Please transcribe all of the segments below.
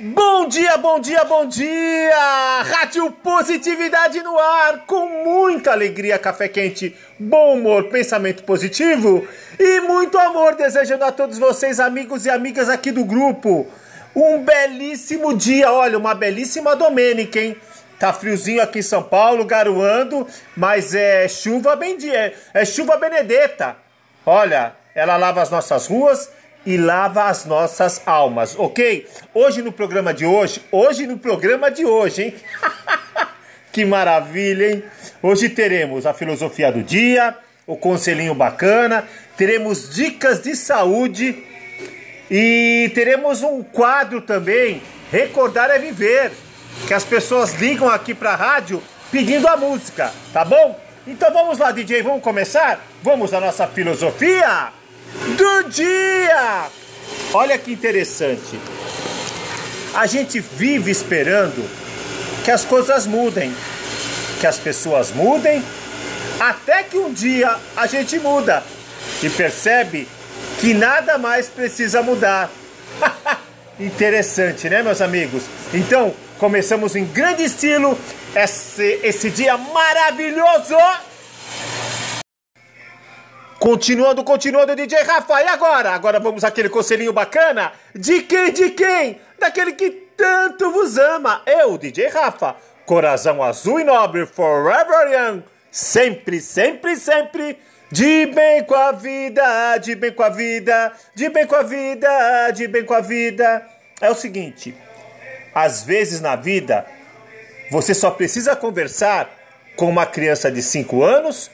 Bom dia, bom dia, bom dia! Rádio Positividade no ar, com muita alegria, café quente, bom humor, pensamento positivo e muito amor, desejando a todos vocês, amigos e amigas aqui do grupo, um belíssimo dia, olha, uma belíssima domênica, hein? Tá friozinho aqui em São Paulo, garoando, mas é chuva bem é chuva benedeta. Olha, ela lava as nossas ruas e lava as nossas almas, ok? Hoje no programa de hoje, hoje no programa de hoje, hein? que maravilha, hein? Hoje teremos a filosofia do dia, o conselhinho bacana, teremos dicas de saúde e teremos um quadro também, Recordar é Viver, que as pessoas ligam aqui para a rádio pedindo a música, tá bom? Então vamos lá, DJ, vamos começar? Vamos à nossa filosofia? Do dia. Olha que interessante. A gente vive esperando que as coisas mudem, que as pessoas mudem, até que um dia a gente muda e percebe que nada mais precisa mudar. Interessante, né, meus amigos? Então, começamos em grande estilo esse, esse dia maravilhoso Continuando, continuando, DJ Rafa, e agora? Agora vamos àquele conselhinho bacana? De quem, de quem? Daquele que tanto vos ama. Eu, DJ Rafa, coração azul e nobre, forever young. Sempre, sempre, sempre. De bem com a vida, de bem com a vida, de bem com a vida, de bem com a vida. É o seguinte, às vezes na vida, você só precisa conversar com uma criança de 5 anos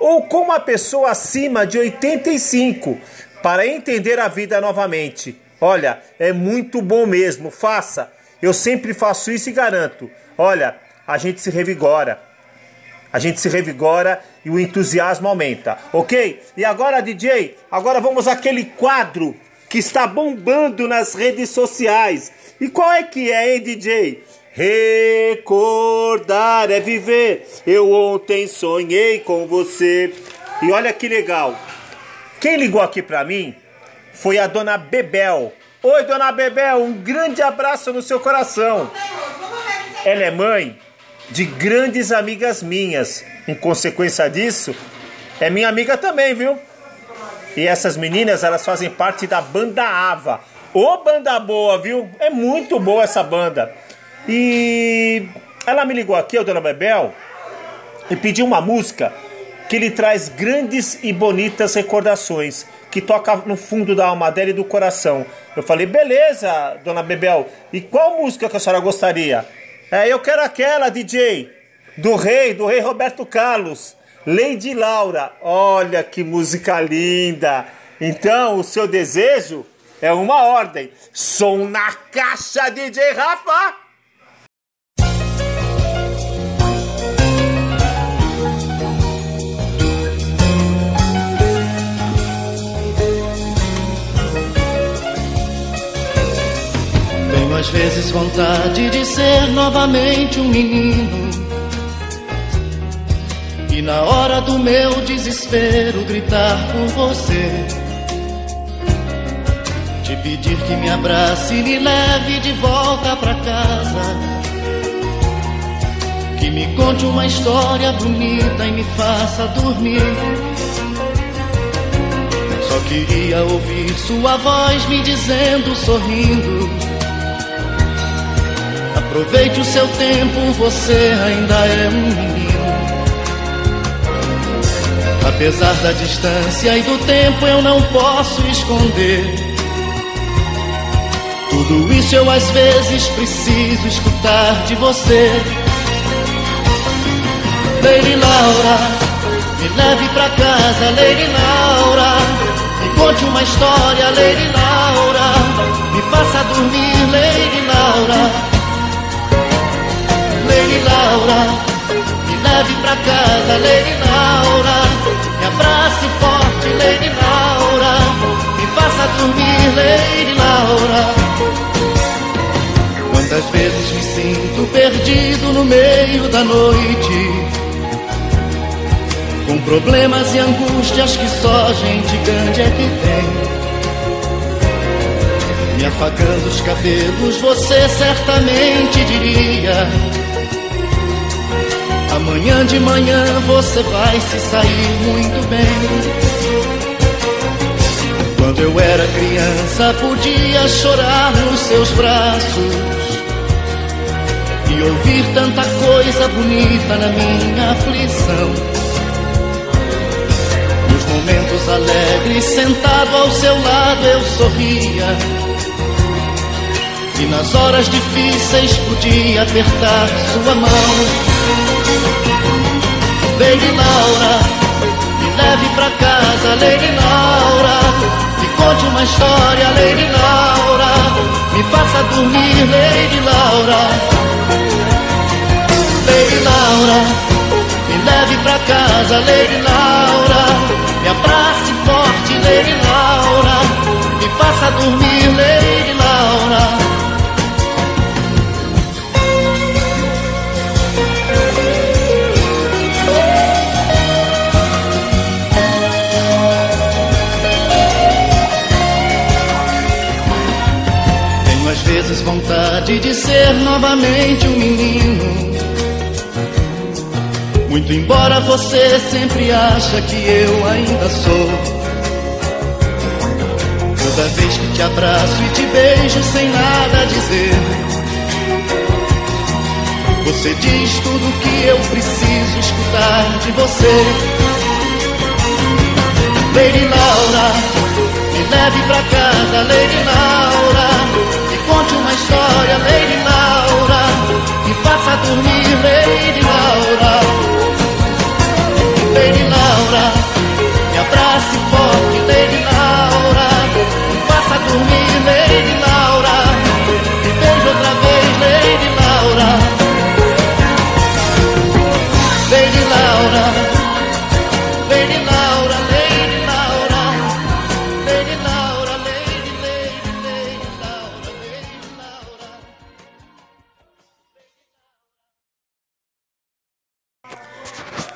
ou com uma pessoa acima de 85 para entender a vida novamente. Olha, é muito bom mesmo, faça. Eu sempre faço isso e garanto. Olha, a gente se revigora. A gente se revigora e o entusiasmo aumenta, ok? E agora, DJ, agora vamos àquele quadro que está bombando nas redes sociais. E qual é que é, hein, DJ? Recordar é viver. Eu ontem sonhei com você. E olha que legal. Quem ligou aqui para mim foi a dona Bebel. Oi, dona Bebel, um grande abraço no seu coração. Ela é mãe de grandes amigas minhas. Em consequência disso, é minha amiga também, viu? E essas meninas, elas fazem parte da banda Ava. Ô banda boa, viu? É muito boa essa banda. E ela me ligou aqui, dona Bebel, e pediu uma música que lhe traz grandes e bonitas recordações, que toca no fundo da alma dela e do coração. Eu falei, beleza, dona Bebel, e qual música que a senhora gostaria? É, eu quero aquela, DJ, do rei, do rei Roberto Carlos, Lady Laura. Olha que música linda! Então, o seu desejo é uma ordem. Som na caixa, DJ Rafa! Às vezes vontade de ser novamente um menino. E na hora do meu desespero gritar por você. Te pedir que me abrace e me leve de volta pra casa. Que me conte uma história bonita e me faça dormir. Só queria ouvir sua voz me dizendo, sorrindo Aproveite o seu tempo, você ainda é um menino. Apesar da distância e do tempo, eu não posso esconder. Tudo isso eu às vezes preciso escutar de você. Lady Laura, me leve pra casa, Lady Laura. Me conte uma história, Lady Laura. Me faça dormir, Lady Laura. Laura, me leve pra casa, Lady Laura, me abrace forte, Lady Laura, me faça dormir, Lady Laura. Quantas vezes me sinto perdido no meio da noite, com problemas e angústias que só gente grande é que tem. Me afagando os cabelos, você certamente diria: Amanhã de manhã você vai se sair muito bem. Quando eu era criança, podia chorar nos seus braços e ouvir tanta coisa bonita na minha aflição. Nos momentos alegres, sentado ao seu lado, eu sorria. E nas horas difíceis podia apertar sua mão. Lady Laura, me leve pra casa, Lady Laura conte uma história, Lady Laura. Me faça dormir, Lady Laura. Lady Laura, me leve pra casa, Lady Laura. Me abrace forte, Lady Laura. Vezes vontade de ser novamente um menino. Muito embora você sempre acha que eu ainda sou. Toda vez que te abraço e te beijo sem nada dizer. Você diz tudo que eu preciso escutar de você. Lady Laura, me leve pra casa, Lady Laura conte uma história, Lady Laura. Me faça dormir, Lady Laura.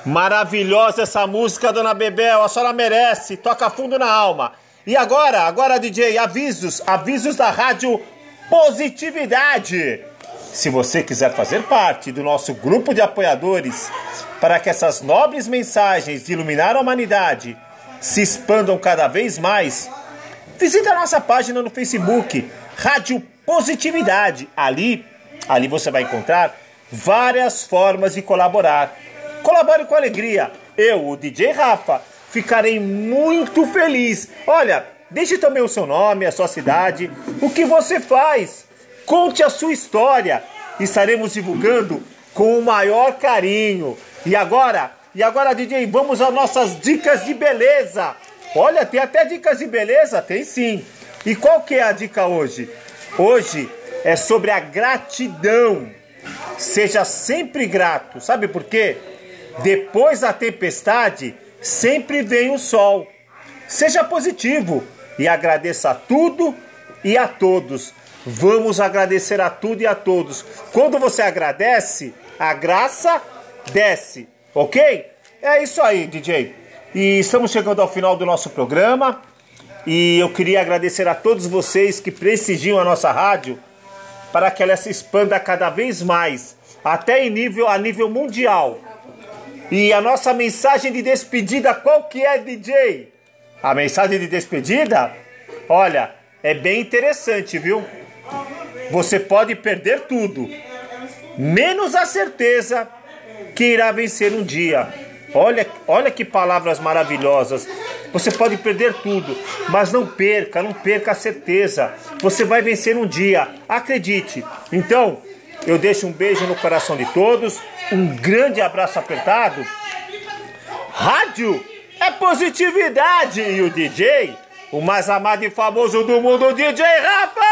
Maravilhosa essa música, dona Bebel, a senhora merece, toca fundo na alma. E agora, agora DJ, avisos, avisos da Rádio Positividade. Se você quiser fazer parte do nosso grupo de apoiadores para que essas nobres mensagens de iluminar a humanidade se expandam cada vez mais, visite a nossa página no Facebook, Rádio Positividade. Ali, ali você vai encontrar várias formas de colaborar Colabore com alegria. Eu, o DJ Rafa, ficarei muito feliz. Olha, deixe também o seu nome, a sua cidade, o que você faz. Conte a sua história. Estaremos divulgando com o maior carinho. E agora, e agora, DJ, vamos às nossas dicas de beleza. Olha, tem até dicas de beleza? Tem sim. E qual que é a dica hoje? Hoje é sobre a gratidão. Seja sempre grato. Sabe por quê? Depois da tempestade, sempre vem o sol. Seja positivo e agradeça a tudo e a todos. Vamos agradecer a tudo e a todos. Quando você agradece, a graça desce, ok? É isso aí, DJ. E estamos chegando ao final do nosso programa. E eu queria agradecer a todos vocês que prestigiam a nossa rádio para que ela se expanda cada vez mais, até em nível, a nível mundial. E a nossa mensagem de despedida, qual que é, DJ? A mensagem de despedida? Olha, é bem interessante, viu? Você pode perder tudo, menos a certeza que irá vencer um dia. Olha, olha que palavras maravilhosas. Você pode perder tudo, mas não perca, não perca a certeza. Você vai vencer um dia, acredite. Então, eu deixo um beijo no coração de todos um grande abraço apertado. Rádio é positividade e o DJ, o mais amado e famoso do mundo, DJ Rafa!